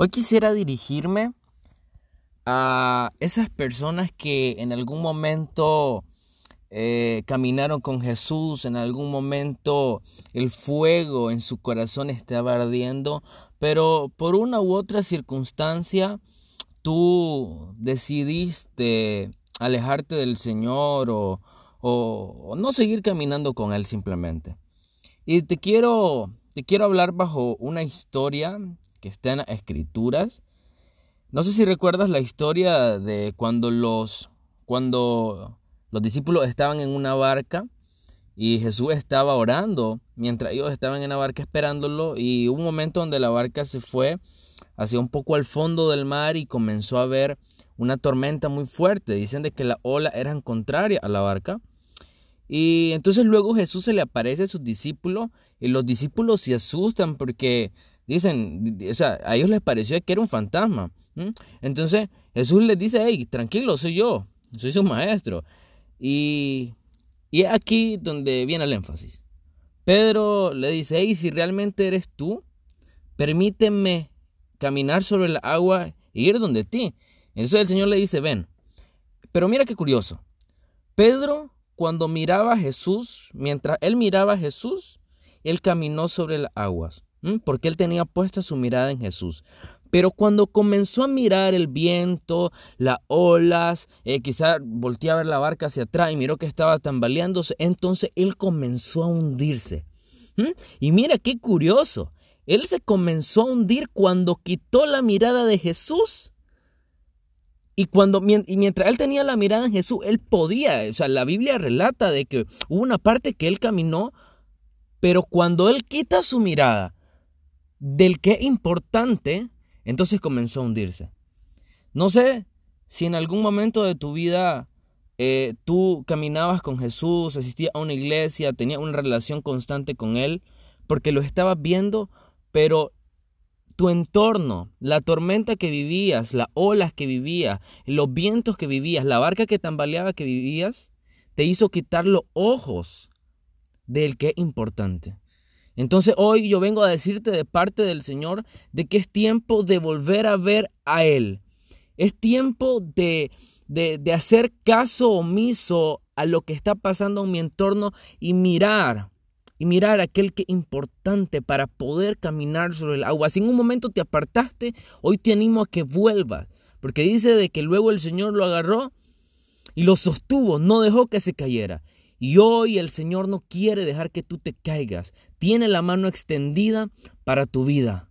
Hoy quisiera dirigirme a esas personas que en algún momento eh, caminaron con Jesús, en algún momento el fuego en su corazón estaba ardiendo, pero por una u otra circunstancia tú decidiste alejarte del Señor o, o no seguir caminando con Él simplemente. Y te quiero, quiero hablar bajo una historia que está en escrituras. No sé si recuerdas la historia de cuando los, cuando los discípulos estaban en una barca y Jesús estaba orando mientras ellos estaban en la barca esperándolo y hubo un momento donde la barca se fue hacia un poco al fondo del mar y comenzó a haber una tormenta muy fuerte. Dicen de que las olas eran contrarias a la barca. Y entonces luego Jesús se le aparece a sus discípulos y los discípulos se asustan porque Dicen, o sea, a ellos les pareció que era un fantasma. Entonces Jesús les dice, hey, tranquilo, soy yo, soy su maestro. Y, y es aquí donde viene el énfasis. Pedro le dice, hey, si realmente eres tú, permíteme caminar sobre el agua e ir donde ti. Entonces el Señor le dice, ven. Pero mira qué curioso. Pedro, cuando miraba a Jesús, mientras él miraba a Jesús, él caminó sobre las aguas porque él tenía puesta su mirada en Jesús. Pero cuando comenzó a mirar el viento, las olas, eh, quizá volteó a ver la barca hacia atrás y miró que estaba tambaleándose, entonces él comenzó a hundirse. Y mira qué curioso, él se comenzó a hundir cuando quitó la mirada de Jesús. Y, cuando, mientras él tenía la mirada en Jesús, él podía, o sea, la Biblia relata de que hubo una parte que él caminó, pero cuando él quita su mirada del que es importante, entonces comenzó a hundirse. No sé si en algún momento de tu vida eh, tú caminabas con Jesús, asistías a una iglesia, tenías una relación constante con Él, porque lo estabas viendo, pero tu entorno, la tormenta que vivías, las olas que vivías, los vientos que vivías, la barca que tambaleaba que vivías, te hizo quitar los ojos del que es importante. Entonces hoy yo vengo a decirte de parte del Señor de que es tiempo de volver a ver a Él. Es tiempo de, de, hacer caso omiso a lo que está pasando en mi entorno y mirar y mirar aquel que es importante para poder caminar sobre el agua. Si en un momento te apartaste, hoy te animo a que vuelvas, porque dice de que luego el Señor lo agarró y lo sostuvo, no dejó que se cayera. Y hoy el Señor no quiere dejar que tú te caigas. Tiene la mano extendida para tu vida.